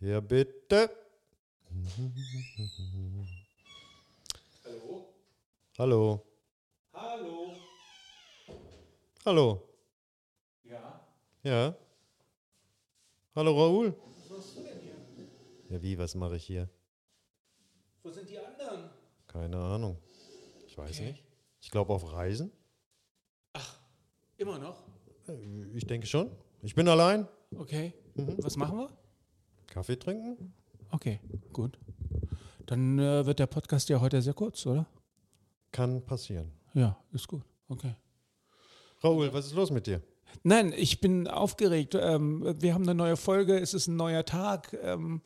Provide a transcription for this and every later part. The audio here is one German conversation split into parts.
Ja, bitte. Hallo? Hallo. Hallo? Hallo. Ja? Ja. Hallo Raoul. Was machst du denn hier? Ja, wie, was mache ich hier? Wo sind die anderen? Keine Ahnung. Ich weiß Okay. nicht. Ich glaube auf Reisen. Immer noch? Äh, Ich denke schon. Ich bin allein. Okay. Mhm. Was machen wir? Kaffee trinken? Okay, gut. Dann äh, wird der Podcast ja heute sehr kurz, oder? Kann passieren. Ja, ist gut. Okay. Raoul, was ist los mit dir? Nein, ich bin aufgeregt. Ähm, wir haben eine neue Folge, es ist ein neuer Tag. Ähm,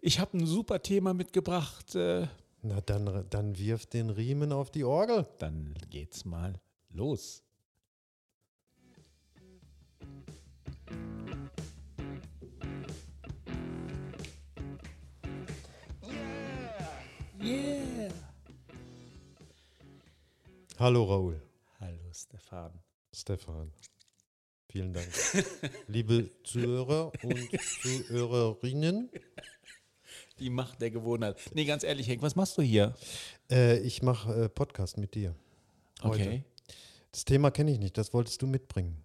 ich habe ein super Thema mitgebracht. Äh, Na, dann, dann wirf den Riemen auf die Orgel. dann geht's mal los. Yeah! Hallo Raoul. Hallo Stefan. Stefan. Vielen Dank. Liebe Zuhörer und Zuhörerinnen, Die Macht der Gewohnheit. Nee, ganz ehrlich, Henk, was machst du hier? äh, ich mache äh, Podcast mit dir. Heute. Okay. Das Thema kenne ich nicht, das wolltest du mitbringen.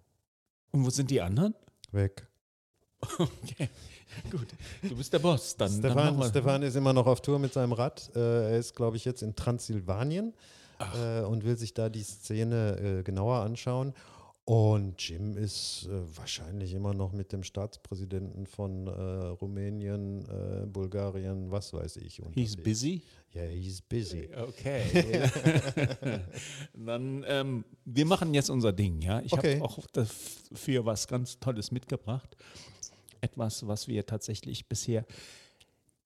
Und wo sind die anderen? Weg. Okay, gut. Du bist der Boss. Dann, dann Stefan, wir- Stefan ist immer noch auf Tour mit seinem Rad. Äh, er ist, glaube ich, jetzt in Transsilvanien äh, und will sich da die Szene äh, genauer anschauen. Und Jim ist äh, wahrscheinlich immer noch mit dem Staatspräsidenten von äh, Rumänien, äh, Bulgarien, was weiß ich. He's unterwegs. busy. Ja, he's busy. Okay. Dann, ähm, wir machen jetzt unser Ding, ja. Ich Okay. habe auch dafür was ganz Tolles mitgebracht. Etwas, was wir tatsächlich bisher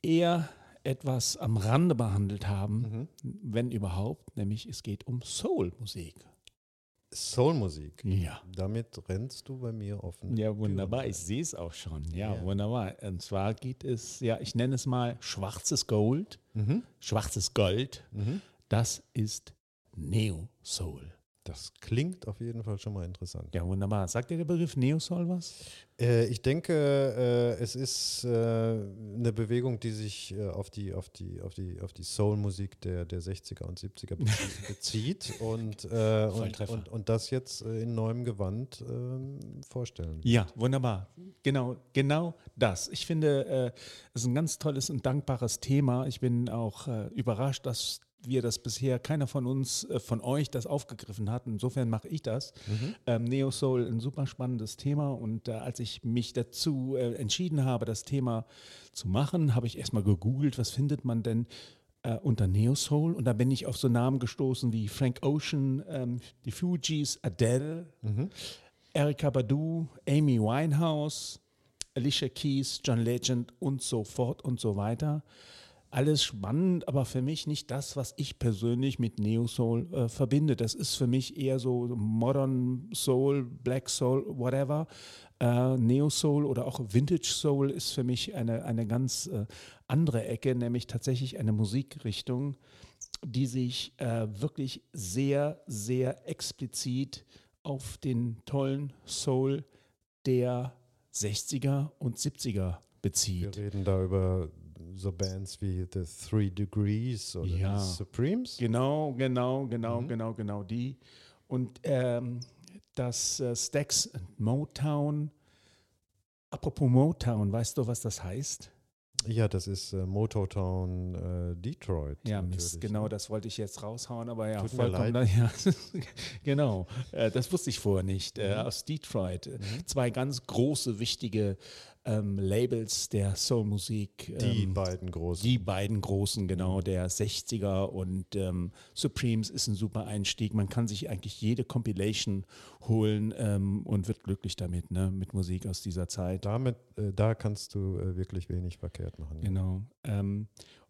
eher etwas am Rande behandelt haben, wenn überhaupt, nämlich es geht um Soul-Musik. Soulmusik. Ja. Damit rennst du bei mir offen. Ja, wunderbar. Ich sehe es auch schon. Ja, Ja. wunderbar. Und zwar geht es, ja, ich nenne es mal schwarzes Gold. Mhm. Schwarzes Gold. Mhm. Das ist Neo Soul. Das klingt auf jeden Fall schon mal interessant. Ja, wunderbar. Sagt dir der Begriff Neo Soul was? Äh, ich denke, äh, es ist äh, eine Bewegung, die sich äh, auf die, auf die, auf die, auf die Soul-Musik der, der 60er und 70er bezie- bezieht und, äh, und, und, und das jetzt äh, in neuem Gewand ähm, vorstellen. Ja, wunderbar. Genau, genau das. Ich finde, es ist ein ganz tolles und dankbares Thema. Ich bin auch überrascht, dass wir das bisher keiner von uns, äh, von euch das aufgegriffen hat. Insofern mache ich das. Ähm, Neo Soul, ein super spannendes Thema. Und äh, als ich mich dazu äh, entschieden habe, das Thema zu machen, habe ich erstmal gegoogelt, was findet man denn äh, unter Neo Soul? Und da bin ich auf so Namen gestoßen wie Frank Ocean, ähm, die Fugees, Adele, Erika Badu, Amy Winehouse, Alicia Keys, John Legend und so fort und so weiter. Alles spannend, aber für mich nicht das, was ich persönlich mit Neo Soul äh, verbinde. Das ist für mich eher so Modern Soul, Black Soul, whatever. Äh, Neo Soul oder auch Vintage Soul ist für mich eine, eine ganz äh, andere Ecke, nämlich tatsächlich eine Musikrichtung, die sich äh, wirklich sehr, sehr explizit auf den tollen Soul der 60er und 70er Wir bezieht. reden da über so Bands wie The Three Degrees oder Ja. die Supremes. Genau, genau, genau, genau, genau die. Und ähm, das äh, Stax Motown, apropos Motown, weißt du, was das heißt? Ja, das ist äh, Mototown äh, Detroit. Ja, Mist, genau, ne? das wollte ich jetzt raushauen, aber ja, Tut vollkommen. leid. Ja, genau, äh, das wusste ich vorher nicht. Äh, Mhm. aus Detroit. Äh, Zwei ganz große, wichtige ähm, Labels der Soulmusik. Die ähm, beiden großen. Die beiden großen, genau, der 60er und ähm, Supremes ist ein super Einstieg. Man kann sich eigentlich jede Compilation holen ähm, und wird glücklich damit, ne, mit Musik aus dieser Zeit. Damit, äh, da kannst du äh, wirklich wenig verkehrt machen. Genau.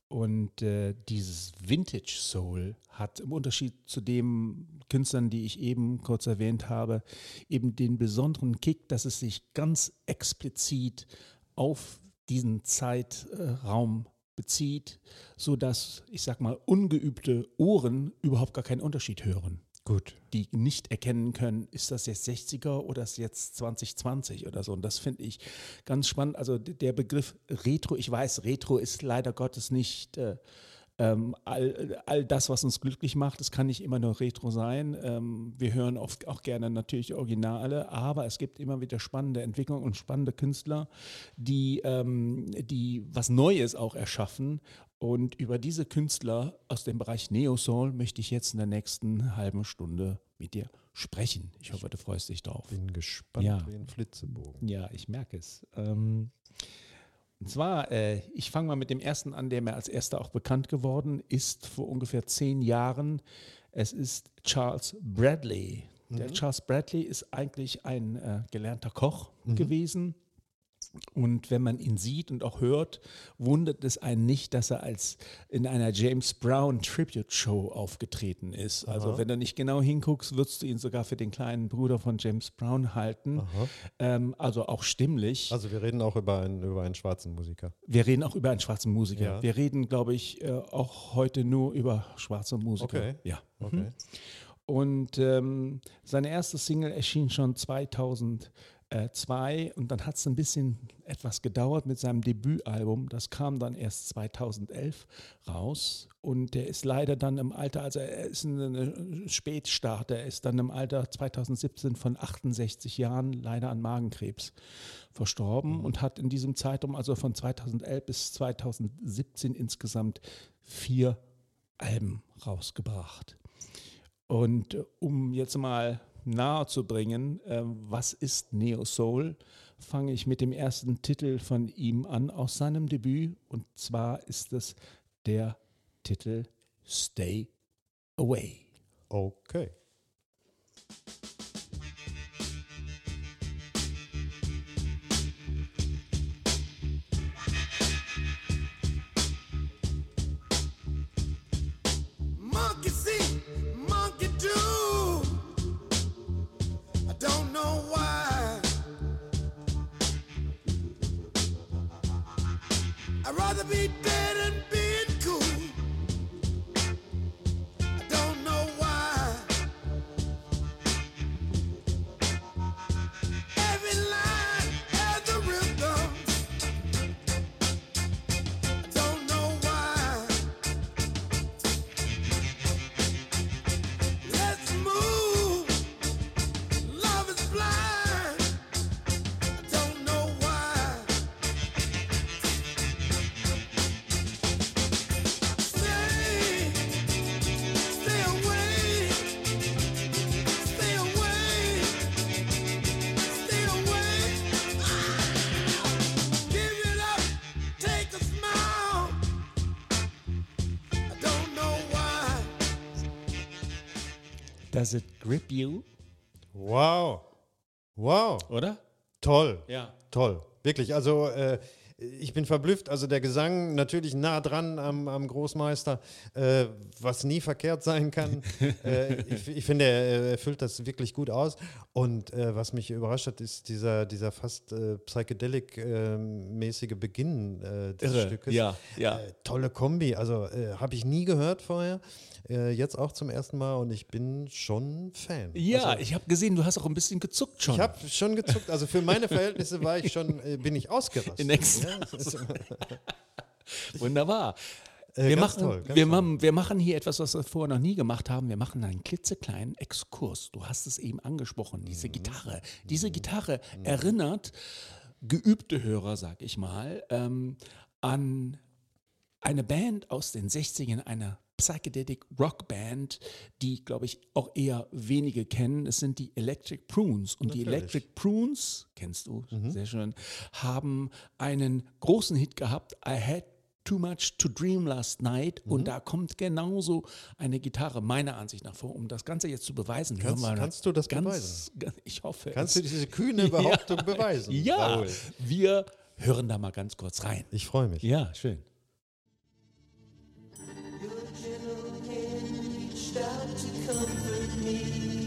Und äh, dieses Vintage Soul hat im Unterschied zu den Künstlern, die ich eben kurz erwähnt habe, eben den besonderen Kick, dass es sich ganz explizit auf diesen Zeitraum bezieht, sodass, ich sag mal, ungeübte Ohren überhaupt gar keinen Unterschied hören. Gut. die nicht erkennen können, ist das jetzt 60er oder ist jetzt 2020 oder so. Und das finde ich ganz spannend. Also der Begriff Retro, ich weiß, Retro ist leider Gottes nicht äh, ähm, all, all das, was uns glücklich macht. Es kann nicht immer nur Retro sein. Ähm, wir hören oft auch gerne natürlich Originale, aber es gibt immer wieder spannende Entwicklungen und spannende Künstler, die, ähm, die was Neues auch erschaffen. Und über diese Künstler aus dem Bereich Neo Soul möchte ich jetzt in der nächsten halben Stunde mit dir sprechen. Ich hoffe, du freust dich drauf. Bin gespannt Ja. wie ein Flitzebogen. Ja, ich merke es. Ähm, und zwar, äh, ich fange mal mit dem ersten an, der mir als erster auch bekannt geworden ist, vor ungefähr zehn Jahren. Es ist Charles Bradley. Der Charles Bradley ist eigentlich ein äh, gelernter Koch gewesen. Und wenn man ihn sieht und auch hört, wundert es einen nicht, dass er als in einer James Brown Tribute Show aufgetreten ist. Also wenn du nicht genau hinguckst, würdest du ihn sogar für den kleinen Bruder von James Brown halten. Ähm, also auch stimmlich. Also wir reden auch über einen, über einen schwarzen Musiker. Wir reden auch über einen schwarzen Musiker. Ja. Wir reden, glaube ich, äh, auch heute nur über schwarze Musiker. Okay. Ja. Okay. Und ähm, seine erste Single erschien schon 2002 und dann hat es ein bisschen etwas gedauert mit seinem Debütalbum. Das kam dann erst 2011 raus und der ist leider dann im Alter, also er ist ein Spätstarter, er ist dann im Alter 2017 von 68 Jahren leider an Magenkrebs verstorben und hat in diesem Zeitraum, also von 2011 bis 2017 insgesamt vier Alben rausgebracht. Und äh, um jetzt mal nahe zu bringen, äh, was ist Neo Soul, fange ich mit dem ersten Titel von ihm an aus seinem Debüt. Und zwar ist es der Titel Stay Away. Okay. Be dead Does it grip you? Wow. Wow. Oder? Toll. Ja. Toll. Wirklich. Also äh, ich bin verblüfft. Also der Gesang natürlich nah dran am, am Großmeister, äh, was nie verkehrt sein kann. äh, ich, ich finde, er, er füllt das wirklich gut aus. Und äh, was mich überrascht hat, ist dieser, dieser fast äh, psychedelic-mäßige Beginn äh, des Irre. Stückes. Ja, ja. Äh, tolle Kombi. Also habe ich nie gehört vorher. Jetzt auch zum ersten Mal und ich bin schon Fan. Ja, also, ich habe gesehen, du hast auch ein bisschen gezuckt schon. ich habe schon gezuckt. Also für meine Verhältnisse war ich schon, bin ich ausgerastet. In Ekstase. Wunderbar. äh, Wir machen, toll, wir, machen, wir machen hier etwas, was wir vorher noch nie gemacht haben. Wir machen einen klitzekleinen Exkurs. Du hast es eben angesprochen, diese Gitarre. Diese Gitarre erinnert geübte Hörer, sag ich mal, ähm, an eine Band aus den 60ern, eine Psychedelic Rock Band, die, glaube ich, auch eher wenige kennen. Es sind die Electric Prunes. Und die Natürlich. Electric Prunes, kennst du, sehr schön, haben einen großen Hit gehabt. I had too much to dream last night. Und da kommt genauso eine Gitarre, meiner Ansicht nach, vor. Um das Ganze jetzt zu beweisen, Kannst- kannst du das ganz, beweisen? Ganz, ich hoffe. Kannst es. du diese kühne Behauptung Ja. beweisen? Ja, Raoul? wir hören da mal ganz kurz rein. Ich freue mich. Ja, schön. To comfort me.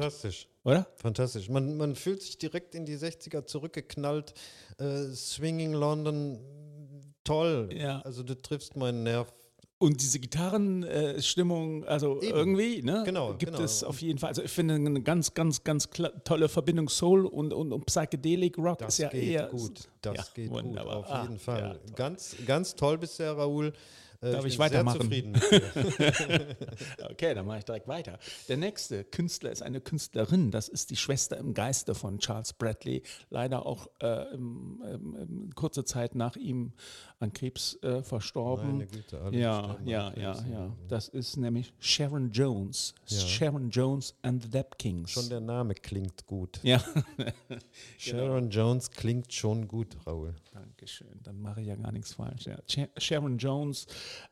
Fantastisch. Oder? Fantastisch. Man, man fühlt sich direkt in die 60er zurückgeknallt. Äh, Swinging London, toll. Ja. Also du triffst meinen Nerv. Und diese Gitarrenstimmung, also Eben. irgendwie, ne? Genau, Gibt genau. es auf jeden Fall. Also ich finde eine ganz, ganz, ganz tolle Verbindung Soul und, und, und Psychedelic Rock Das ist ja geht eher. gut. Das Ja, geht wunderbar. gut, auf Ah, jeden Fall. ja, ganz, ganz toll bisher, Raoul. Äh, Darf ich bin weitermachen? Okay, dann mache ich direkt weiter. Der nächste Künstler ist eine Künstlerin. Das ist die Schwester im Geiste von Charles Bradley. Leider auch äh, im, im, kurze Zeit nach ihm an Krebs äh, verstorben. Meine Güte, alle ja, ja, ja, ja. ja. Das ist nämlich Sharon Jones. Ja. Sharon Jones and the Dap Kings. Schon der Name klingt gut. ja, Sharon Jones klingt schon gut, Raoul. Dankeschön. Dann mache ich ja gar nichts falsch. Ja. Sharon Jones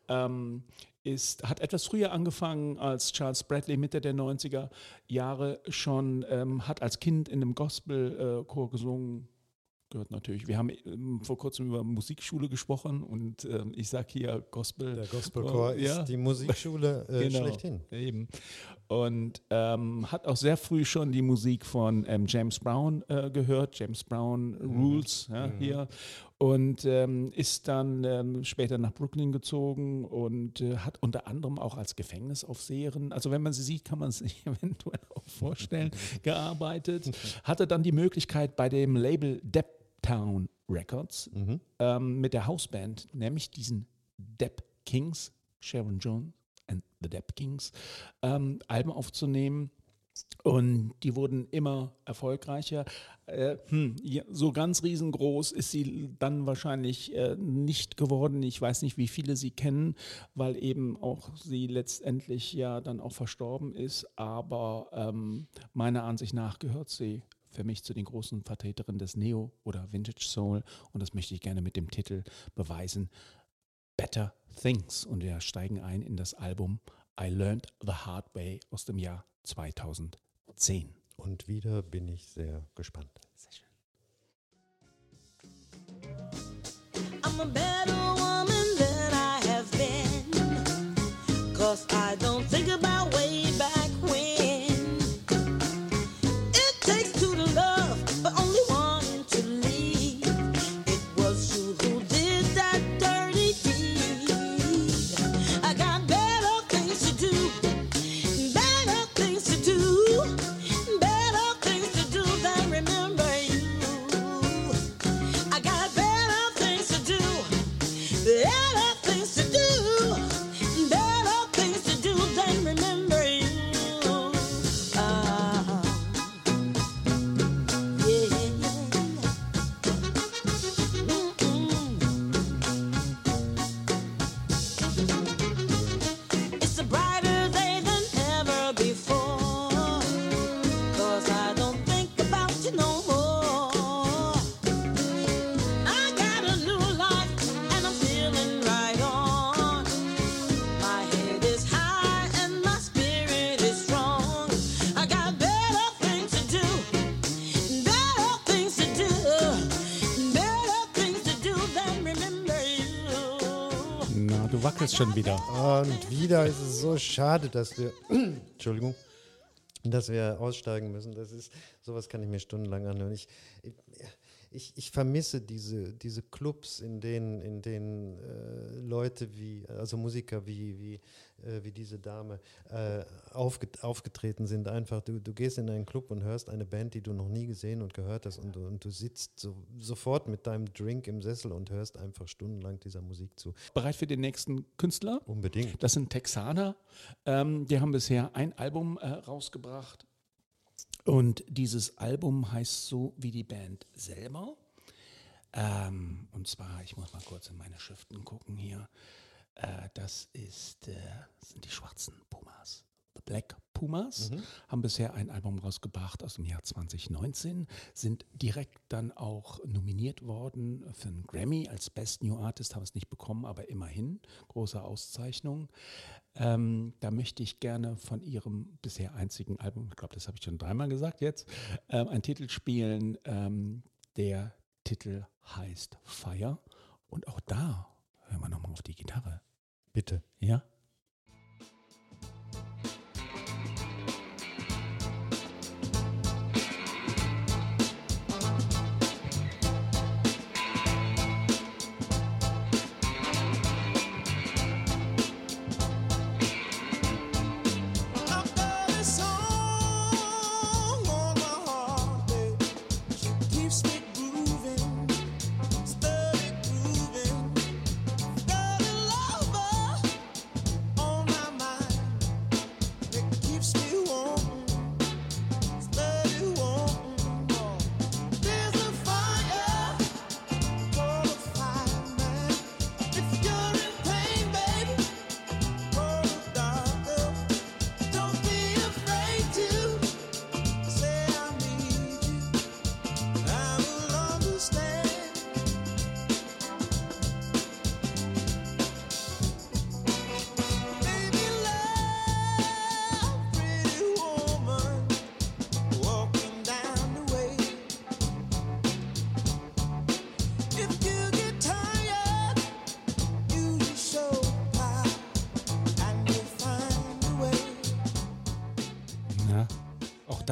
ähm, ist, hat etwas früher angefangen als Charles Bradley, Mitte der 90er Jahre schon, ähm, hat als Kind in einem Gospelchor gesungen. Gehört natürlich. Wir haben ähm, vor kurzem über Musikschule gesprochen und ähm, ich sage hier Gospel. Der Gospelchor Oh, ja. ist die Musikschule äh, Genau. schlechthin. Eben. Und ähm, hat auch sehr früh schon die Musik von ähm, James Brown äh, gehört, James Brown Rules ja, hier. Und ähm, ist dann ähm, später nach Brooklyn gezogen und äh, hat unter anderem auch als Gefängnisaufseherin, also wenn man sie sieht, kann man es sich eventuell auch vorstellen, gearbeitet. Hatte dann die Möglichkeit bei dem Label Deptown Records Mhm. ähm, mit der Hausband, nämlich diesen Depp Kings, Sharon Jones and the Depp Kings, ähm, Alben aufzunehmen. Und die wurden immer erfolgreicher. Äh, hm, ja, so ganz riesengroß ist sie dann wahrscheinlich äh, nicht geworden. Ich weiß nicht, wie viele sie kennen, weil eben auch sie letztendlich ja dann auch verstorben ist. Aber ähm, meiner Ansicht nach gehört sie für mich zu den großen Vertreterinnen des Neo- oder Vintage Soul. Und das möchte ich gerne mit dem Titel beweisen. Better Things. Und wir steigen ein in das Album I Learned the Hard Way aus dem Jahr 2010. Und wieder bin ich sehr gespannt. Sehr schön. I'm a better woman than I have been. Cause I don't think about way back Wackelst schon wieder. Und wieder ist es so schade, dass wir, Entschuldigung, dass wir aussteigen müssen. Das ist, sowas kann ich mir stundenlang anhören. Ich, ich, ich vermisse diese, diese Clubs, in denen, in denen äh, Leute wie, also Musiker wie, wie, äh, wie diese Dame äh, aufget aufgetreten sind. Einfach, du, du gehst in einen Club und hörst eine Band, die du noch nie gesehen und gehört hast und, du- und du sitzt so, sofort mit deinem Drink im Sessel und hörst einfach stundenlang dieser Musik zu. Bereit für den nächsten Künstler? Unbedingt. Das sind Texaner. Ähm, die haben bisher ein Album äh, rausgebracht. Und dieses Album heißt so wie die Band selber. Ähm, und zwar, ich muss mal kurz in meine Schriften gucken hier. Äh, das ist, äh, sind die schwarzen Pumas. The Black Pumas haben bisher ein Album rausgebracht aus dem Jahr 2019, sind direkt dann auch nominiert worden für einen Grammy als Best New Artist, haben es nicht bekommen, aber immerhin große Auszeichnung. Ähm, da möchte ich gerne von ihrem bisher einzigen Album, ich glaube, das habe ich schon dreimal gesagt jetzt, ähm, einen Titel spielen. Ähm, der Titel heißt Fire. Und auch da hören wir nochmal auf die Gitarre. Bitte.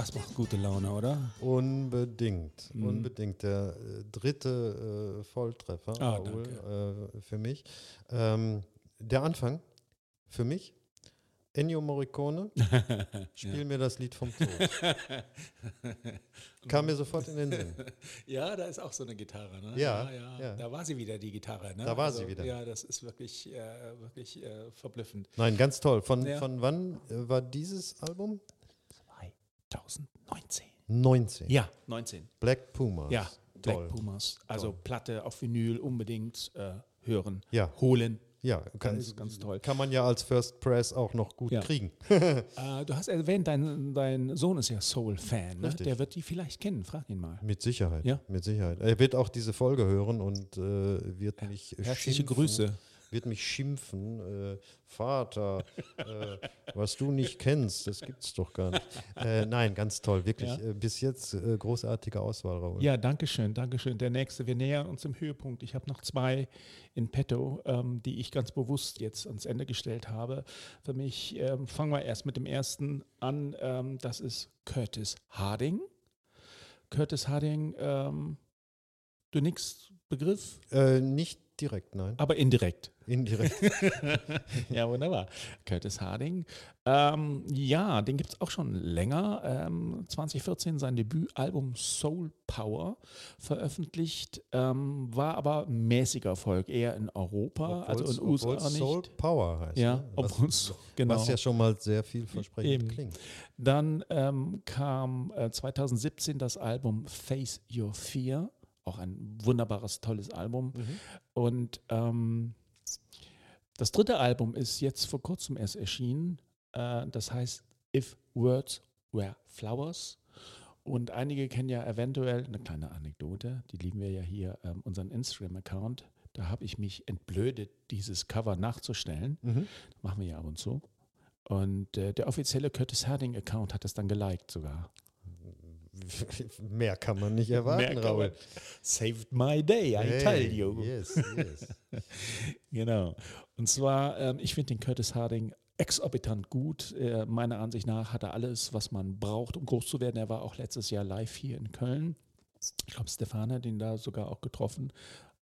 Das macht gute Laune, oder? Unbedingt, unbedingt. Der äh, dritte äh, Volltreffer Mhm. Ah, Raoul, äh, für mich. Ähm, der Anfang für mich. Ennio Morricone, spiel mir das Lied vom Tod. Kam mir sofort in den Sinn. Ja, da ist auch so eine Gitarre. Ne? Ja, ja. Da war sie wieder, die Gitarre. Ne? Da war sie wieder. Ja, das ist wirklich, äh, wirklich äh, verblüffend. Nein, ganz toll. Von, Ja. von wann äh, war dieses Album? 2019. 19. Ja, 19. Black Pumas. Ja, toll. Black Pumas. Also Platte auf Vinyl unbedingt äh, hören, Ja. holen. Ja, kann, Ganz, ganz toll. kann man ja als First Press auch noch gut Ja. kriegen. Äh, du hast erwähnt, dein, dein Sohn ist ja Soul-Fan. Ne? Der wird die vielleicht kennen. Frag ihn mal. Mit Sicherheit. Ja. Mit Sicherheit. Er wird auch diese Folge hören und äh, wird mich Herzliche schimpfen, Grüße. Wird mich schimpfen, äh, Vater, äh, was du nicht kennst, das gibt's doch gar nicht. Äh, nein, ganz toll, wirklich. Ja. Äh, bis jetzt äh, großartige Auswahl, Raoul. Ja, danke schön, danke schön. Der nächste, wir nähern uns im Höhepunkt. Ich habe noch zwei in petto, ähm, die ich ganz bewusst jetzt ans Ende gestellt habe. Für mich ähm, fangen wir erst mit dem ersten an. Ähm, das ist Curtis Harding. Curtis Harding, ähm, du nix Begriff, Äh, nicht direkt, nein. aber indirekt. Indirekt. ja, wunderbar. Curtis Harding. Ähm, ja, den gibt es auch schon länger. Ähm, 2014 sein Debütalbum Soul Power veröffentlicht, ähm, war aber mäßiger Erfolg, eher in Europa, also in Obwohl's- USA obwohl's nicht. Soul Power heißt. ja, ne? obwohl es genau. was ja schon mal sehr vielversprechend Eben. klingt. Dann ähm, kam äh, 2017 das Album Face Your Fear, auch ein wunderbares, tolles Album. Und ähm, das dritte Album ist jetzt vor kurzem erst erschienen. Äh, das heißt If Words Were Flowers. Und einige kennen ja eventuell eine kleine Anekdote, die lieben wir ja hier, ähm, unseren Instagram-Account. Da habe ich mich entblödet, dieses Cover nachzustellen. Machen wir ja ab und zu. Und äh, der offizielle Curtis Harding-Account hat es dann geliked sogar. Mehr kann man nicht erwarten, man- Saved my day, I Hey, tell you. Yes, yes. Genau. Und zwar, ähm, ich finde den Curtis Harding exorbitant gut. Äh, meiner Ansicht nach hat er alles, was man braucht, um groß zu werden. Er war auch letztes Jahr live hier in Köln. Ich glaube, Stefan hat ihn da sogar auch getroffen,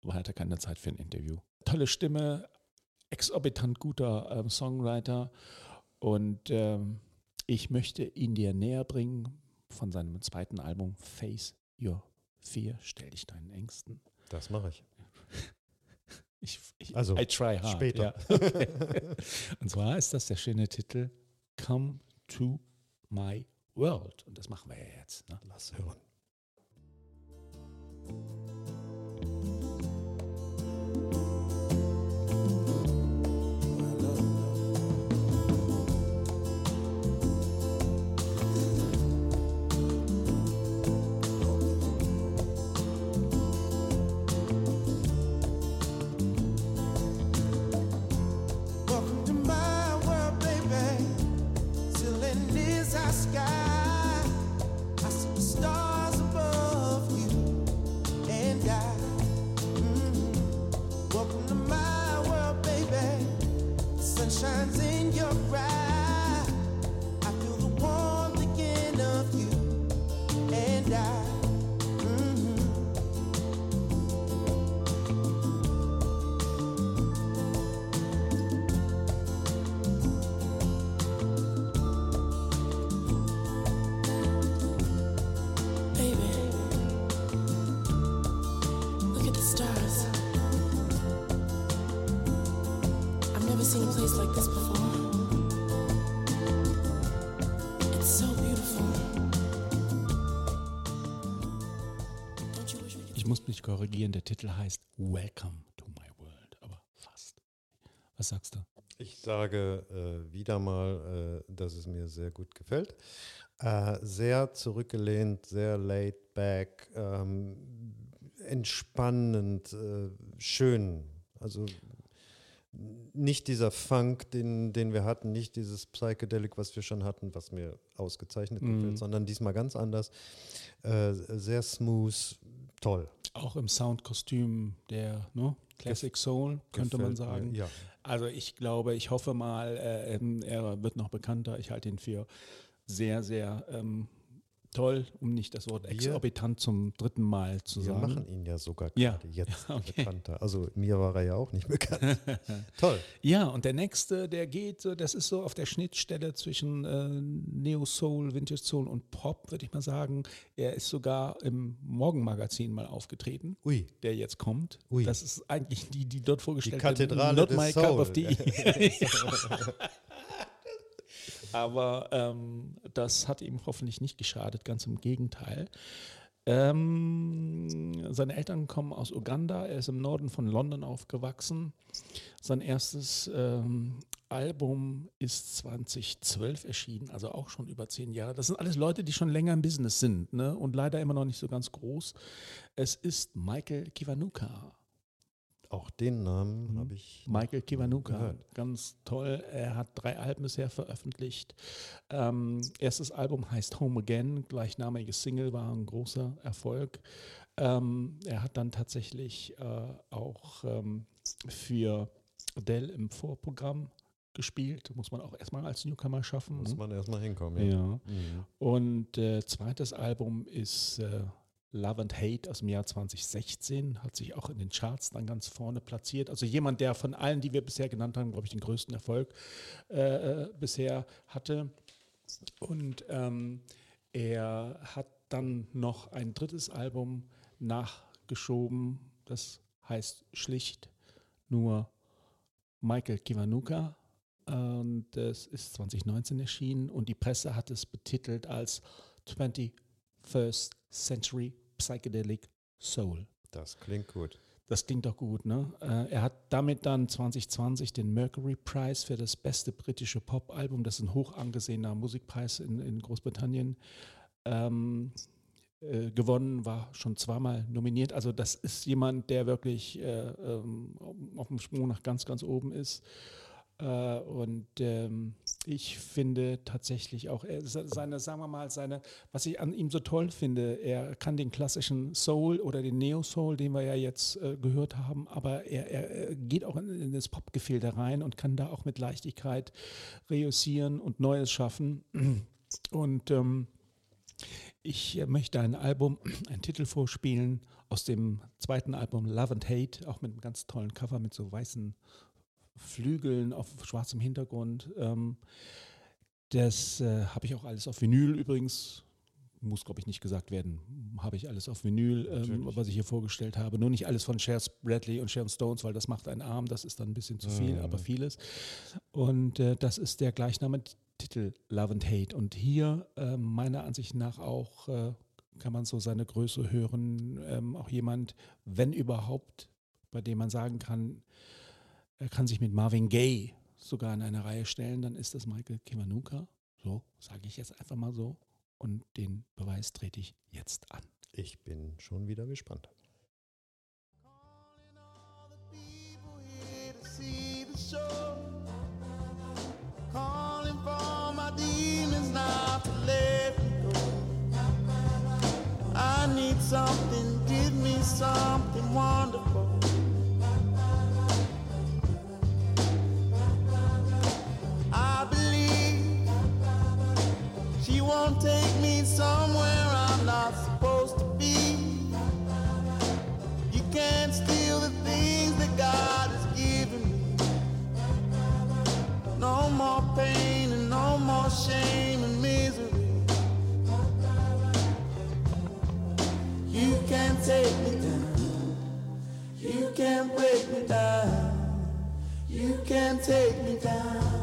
aber hatte keine Zeit für ein Interview. Tolle Stimme, exorbitant guter ähm, Songwriter und ähm, ich möchte ihn dir näher bringen von seinem zweiten Album Face Your Fear. Stell dich deinen Ängsten. Das mache ich. Ich, ich, Also, I try hard. später. Ja. Okay. Und zwar ist das der schöne Titel Come to My World. Und das machen wir ja jetzt. Ne? Lass hören. Sky. Ich muss mich korrigieren, der Titel heißt Welcome to My World, aber fast. Was sagst du? Ich sage äh, wieder mal, äh, dass es mir sehr gut gefällt. Äh, sehr zurückgelehnt, sehr laid back, ähm, entspannend, äh, schön. Also nicht dieser Funk, den, den wir hatten, nicht dieses Psychedelic, was wir schon hatten, was mir ausgezeichnet gefällt, sondern diesmal ganz anders. Äh, sehr smooth, toll. Auch im Soundkostüm der ne? Classic Soul, könnte man Gefällt mir, sagen. Ja. Also ich glaube, ich hoffe mal, äh, er wird noch bekannter. Ich halte ihn für sehr, sehr ähm, toll, um nicht das Wort Wir- exorbitant zum dritten Mal zu Wir sagen. machen ihn ja sogar Ja. gerade jetzt Okay. bekannter. Also mir war er ja auch nicht bekannt. Toll. Ja, und der nächste, der geht, das ist so auf der Schnittstelle zwischen äh, Neo Soul, Vintage Soul und Pop, würde ich mal sagen. Er ist sogar im Morgenmagazin mal aufgetreten. Ui. Der jetzt kommt. Ui. Das ist eigentlich die, die dort vorgestellt Kathedrale Not des my cup of Soul. tea. Aber ähm, das hat ihm hoffentlich nicht geschadet, ganz im Gegenteil. Ähm, seine Eltern kommen aus Uganda, er ist im Norden von London aufgewachsen. Sein erstes ähm, Album ist 2012 erschienen, also auch schon über zehn Jahre. Das sind alles Leute, die schon länger im Business sind ne? und leider immer noch nicht so ganz groß. Es ist Michael Kiwanuka. Auch den Namen habe ich. Michael Kiwanuka, gehört. ganz toll. Er hat drei Alben bisher veröffentlicht. Ähm, erstes Album heißt Home Again, gleichnamige Single war ein großer Erfolg. Ähm, er hat dann tatsächlich äh, auch ähm, für Adele im Vorprogramm gespielt. Muss man auch erstmal als Newcomer schaffen. Muss ne? man erstmal hinkommen. ja. Mhm. Und äh, zweites Album ist äh, Love and Hate aus dem Jahr 2016, hat sich auch in den Charts dann ganz vorne platziert. Also jemand, der von allen, die wir bisher genannt haben, glaube ich, den größten Erfolg äh, äh, bisher hatte. Und ähm, er hat dann noch ein drittes Album nachgeschoben, das heißt schlicht nur Michael Kiwanuka. Und das ist 2019 erschienen und die Presse hat es betitelt als 21st Century Psychedelic Soul. Das klingt gut. Das klingt doch gut, ne? Äh, er hat damit dann 2020 den Mercury Prize für das beste britische Pop-Album, das ist ein hoch angesehener Musikpreis in, in Großbritannien, ähm, äh, gewonnen, war schon zweimal nominiert. Also das ist jemand, der wirklich äh, ähm, auf dem Sprung nach ganz, ganz oben ist. Äh, und ähm, ich finde tatsächlich auch, se- seine, sagen wir mal, seine, was ich an ihm so toll finde, er kann den klassischen Soul oder den Neo-Soul, den wir ja jetzt äh, gehört haben, aber er, er, geht auch in, in das Popgefilde rein und kann da auch mit Leichtigkeit reüssieren und Neues schaffen. Und ähm, ich möchte ein Album, einen Titel vorspielen aus dem zweiten Album Love and Hate, auch mit einem ganz tollen Cover mit so weißen Flügeln auf schwarzem Hintergrund. Ähm, das äh, habe ich auch alles auf Vinyl übrigens. Muss, glaube ich, nicht gesagt werden. Habe ich alles auf Vinyl, ähm, was ich hier vorgestellt habe. Nur nicht alles von Shares Bradley und Sharon Stones, weil das macht einen Arm. Das ist dann ein bisschen zu viel, aber vieles. Und äh, das ist der gleichnamige Titel Love and Hate. Und hier äh, meiner Ansicht nach auch äh, kann man so seine Größe hören. Ähm, auch jemand, wenn überhaupt, bei dem man sagen kann, er kann sich mit Marvin Gaye sogar in eine Reihe stellen, dann ist das Michael Kiwanuka. So, sage ich jetzt einfach mal so. Und den Beweis trete ich jetzt an. Ich bin schon wieder gespannt. Calling all the people here to see the show. Calling for my demons not to let me go. I need something, give me something wonderful. Take me somewhere I'm not supposed to be. You can't steal the things that God has given me. No more pain and no more shame and misery. You can't take me down. You can't break me down. You can't take me down.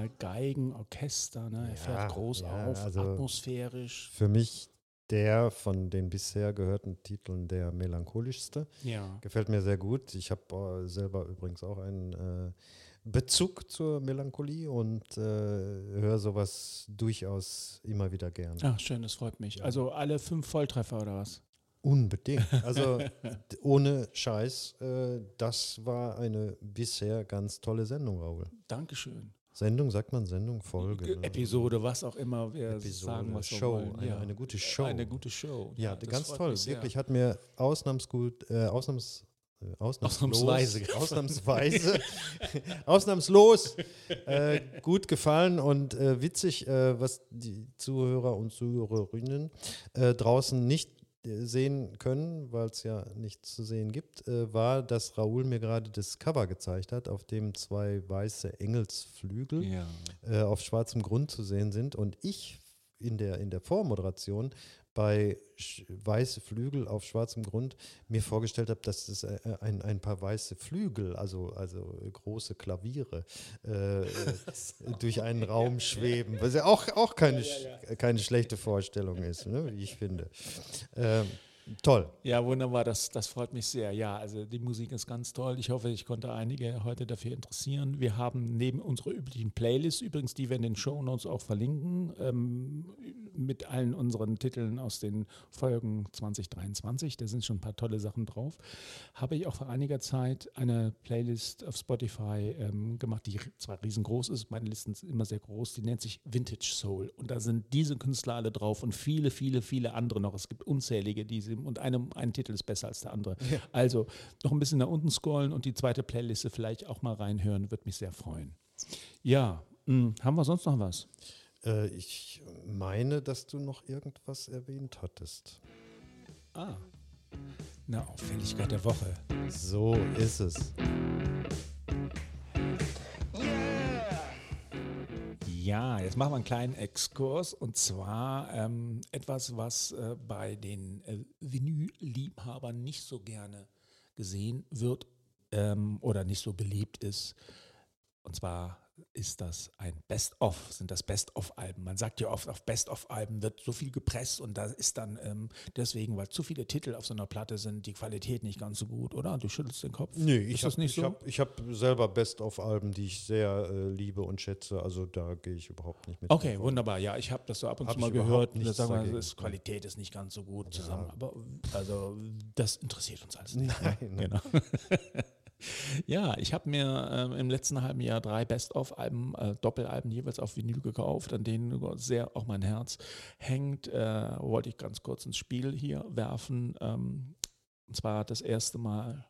Mal Geigen, Orchester. Ne? Er Ja, fährt groß ja, auf, also- atmosphärisch. Für mich der von den bisher gehörten Titeln der melancholischste. Ja. Gefällt mir sehr gut. Ich habe äh, selber übrigens auch ein, äh, Bezug zur Melancholie und äh, höre sowas durchaus immer wieder gern. Ach, schön, das freut mich. Also alle fünf Volltreffer oder was? Unbedingt. Also ohne Scheiß, äh, das war eine bisher ganz tolle Sendung, Raul. Dankeschön. Sendung, sagt man Sendung, Folge. Ge- ne? Episode, was auch immer wir Episode, sagen, was Show, wollen. eine, eine gute Show. Eine gute Show. ja, das ganz toll. mich. Wirklich hat mir ausnahmsgut, äh, ausnahms, äh, ausnahmslos, Ausnahmsweise. ausnahmsweise, ausnahmslos äh, gut gefallen und äh, witzig, äh, was die Zuhörer und Zuhörerinnen äh, draußen nicht äh, sehen können, weil es ja nichts zu sehen gibt, äh, war, dass Raoul mir gerade das Cover gezeigt hat, auf dem zwei weiße Engelsflügel Ja. äh, auf schwarzem Grund zu sehen sind und ich in der, in der Vormoderation bei weiße Flügel auf schwarzem Grund mir vorgestellt habe, dass es äh, ein, ein paar weiße Flügel, also, also große Klaviere, äh, äh, durch einen Raum schweben, was ja auch, auch keine, keine schlechte Vorstellung ist, ne, wie ich finde. Ähm, toll. Ja, wunderbar, das, das freut mich sehr. Ja, also die Musik ist ganz toll. Ich hoffe, ich konnte einige heute dafür interessieren. Wir haben neben unserer üblichen Playlist, übrigens, die wir in den Show Notes auch verlinken, ähm, mit allen unseren Titeln aus den Folgen 2023, da sind schon ein paar tolle Sachen drauf, habe ich auch vor einiger Zeit eine Playlist auf Spotify ähm, gemacht, die zwar riesengroß ist, meine Listen sind immer sehr groß, die nennt sich Vintage Soul. Und da sind diese Künstler alle drauf und viele, viele, viele andere noch. Es gibt unzählige, diese und eine, ein Titel ist besser als der andere. Also noch ein bisschen nach unten scrollen und die zweite Playliste vielleicht auch mal reinhören, würde mich sehr freuen. Ja, mh, haben wir sonst noch was? Äh, ich meine, dass du noch irgendwas erwähnt hattest. Ah. Eine Auffälligkeit der Woche. So ist es. Ja, jetzt machen wir einen kleinen Exkurs und zwar ähm, etwas, was äh, bei den äh, Vinyl-Liebhabern nicht so gerne gesehen wird ähm, oder nicht so beliebt ist. Und zwar ist das ein Best-of, sind das Best-of-Alben. Man sagt ja oft, auf Best-of-Alben wird so viel gepresst und da ist dann ähm, deswegen, weil zu viele Titel auf so einer Platte sind, die Qualität nicht ganz so gut, oder? Du schüttelst den Kopf. Nee, ist ich habe so? hab, hab selber Best-of-Alben, die ich sehr äh, liebe und schätze. Also da gehe ich überhaupt nicht mit. Okay, wunderbar. Ja, ich habe das so ab und Hab zu mal gehört. Und da sagen wir, das Qualität ist nicht ganz so gut zusammen. Aber also das interessiert uns alles nicht. Nein, nein. Genau. ja, ich habe mir ähm, im letzten halben Jahr drei Best-of-Alben, äh, Doppelalben jeweils auf Vinyl gekauft, an denen sehr auch mein Herz hängt. Äh, wollte ich ganz kurz ins Spiel hier werfen. Ähm, und zwar das erste Mal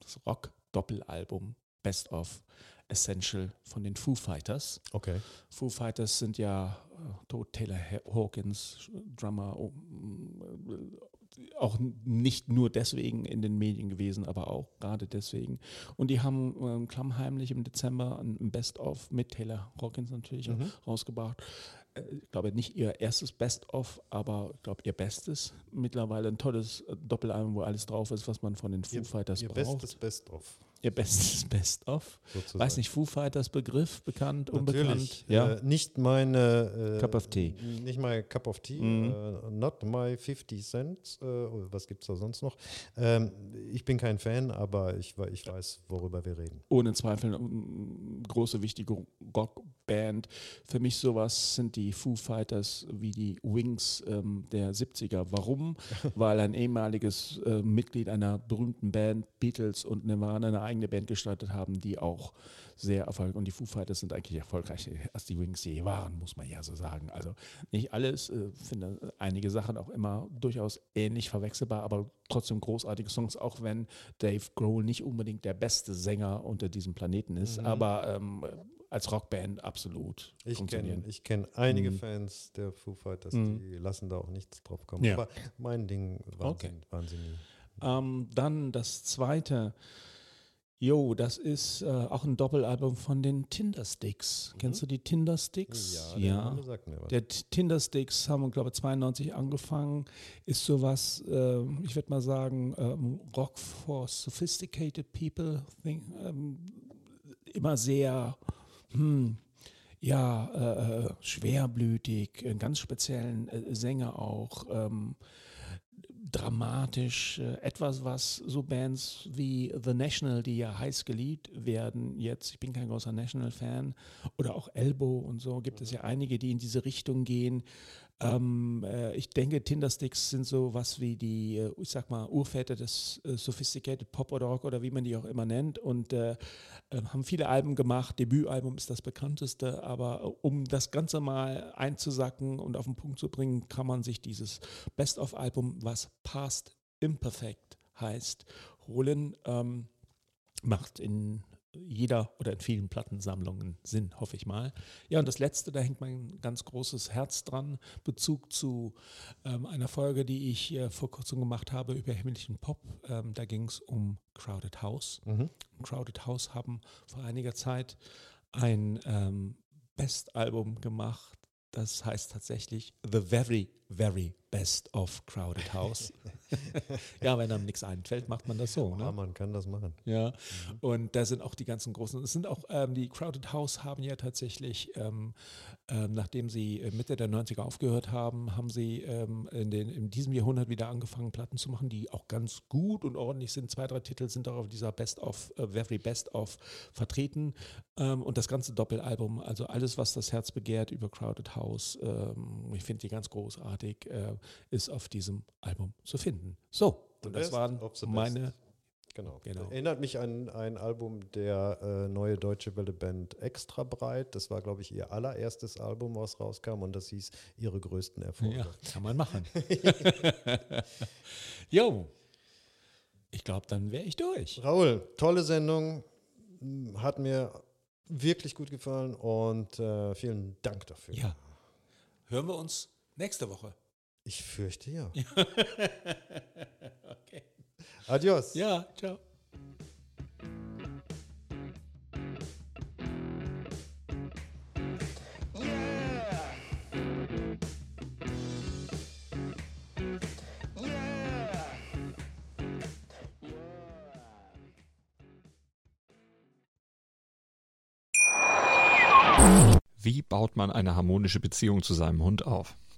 das Rock-Doppelalbum Best of Essential von den Foo Fighters. Okay. Foo Fighters sind ja äh, Tod Taylor Ha- Hawkins, Drummer, äh, auch nicht nur deswegen in den Medien gewesen, aber auch gerade deswegen. Und die haben ähm, klammheimlich im Dezember ein Best-of mit Taylor Hawkins natürlich auch rausgebracht. Äh, Ich glaube nicht ihr erstes Best-of, aber ich glaube ihr bestes. Mittlerweile ein tolles äh, Doppelalbum, wo alles drauf ist, was man von den Foo Ihr, Fighters ihr braucht. bestes Best-of. Ihr bestes Best-of. Weiß nicht, Foo Fighters Begriff, bekannt, unbekannt? Natürlich. Ja. Äh, nicht meine. Äh, Cup of tea. Nicht mein Cup of Tea. Mhm. Äh, not my 50 Cent. Äh, was gibt es da sonst noch? Ähm, ich bin kein Fan, aber ich, ich weiß, worüber wir reden. ohne Zweifel eine große, wichtige Rockband. Für mich sowas sind die Foo Fighters wie die Wings ähm, der 70er. Warum? Weil ein ehemaliges äh, Mitglied einer berühmten Band, Beatles und Nirvana, eine eigene Band gestartet haben, die auch sehr erfolgreich und die Foo Fighters sind eigentlich erfolgreicher als die Wings je waren, muss man ja so sagen. Also nicht alles, äh, finde einige Sachen auch immer durchaus ähnlich verwechselbar, aber trotzdem großartige Songs, auch wenn Dave Grohl nicht unbedingt der beste Sänger unter diesem Planeten ist, aber ähm, als Rockband absolut Ich kenne ich kenn einige Mhm. Fans der Foo Fighters, Mhm. die lassen da auch nichts drauf kommen. Ja. Aber mein Ding waren, Okay. nie. Ähm, dann das zweite. Jo, das ist äh, auch ein Doppelalbum von den Tindersticks. Kennst du die Tindersticks? Ja, der Name sagt mir was. Der Tindersticks haben, glaube ich, 92 angefangen. Ist sowas, äh, ich würde mal sagen, ähm, Rock for Sophisticated People. Thing, ähm, immer sehr, hm, ja, äh, äh, schwerblütig, einen ganz speziellen äh, Sänger auch. Ähm, dramatisch, äh, etwas, was so Bands wie The National, die ja heiß geliebt werden, jetzt, ich bin kein großer National-Fan, oder auch Elbow und so, gibt es ja einige, die in diese Richtung gehen. Ähm, äh, ich denke, Tindersticks sind so was wie die, äh, ich sag mal, Urväter des äh, Sophisticated Pop oder Rock oder wie man die auch immer nennt und äh, äh, haben viele Alben gemacht. Debütalbum ist das bekannteste, aber äh, um das Ganze mal einzusacken und auf den Punkt zu bringen, kann man sich dieses Best-of-Album, was Past Imperfect heißt, holen. Ähm, macht in jeder oder in vielen Plattensammlungen Sinn, hoffe ich mal. Ja, und das letzte, da hängt mein ganz großes Herz dran, Bezug zu ähm, einer Folge, die ich äh, vor kurzem gemacht habe über himmlischen Pop. Ähm, da ging es um Crowded House. Crowded House haben vor einiger Zeit ein ähm, Bestalbum gemacht. Das heißt tatsächlich The Very, Very Best of Crowded House. ja, wenn einem nichts einfällt, macht man das so. Ne? Ja, man kann das machen. Ja, und da sind auch die ganzen großen, es sind auch, ähm, die Crowded House haben ja tatsächlich, ähm, ähm, nachdem sie äh, Mitte der 90er aufgehört haben, haben sie ähm, in, den, in diesem Jahrhundert wieder angefangen, Platten zu machen, die auch ganz gut und ordentlich sind. Zwei, drei Titel sind auch auf dieser Best of, äh, Very Best of vertreten. Ähm, und das ganze Doppelalbum, also alles, was das Herz begehrt über Crowded House, ähm, ich finde die ganz großartig, äh, ist auf diesem Album zu finden. So, The und das waren meine. Genau. Genau. Erinnert mich an ein Album der äh, neue deutsche Welle Band Extra Breit. Das war, glaube ich, ihr allererstes Album, was rauskam und das hieß ihre größten Erfolge. Ja, kann man machen. jo. Ich glaube, dann wäre ich durch. Raul, tolle Sendung. Hat mir wirklich gut gefallen und äh, vielen Dank dafür. Ja. Hören wir uns nächste Woche. Ich fürchte ja. Okay. Adios. Ja, ciao. Wie baut man eine harmonische Beziehung zu seinem Hund auf?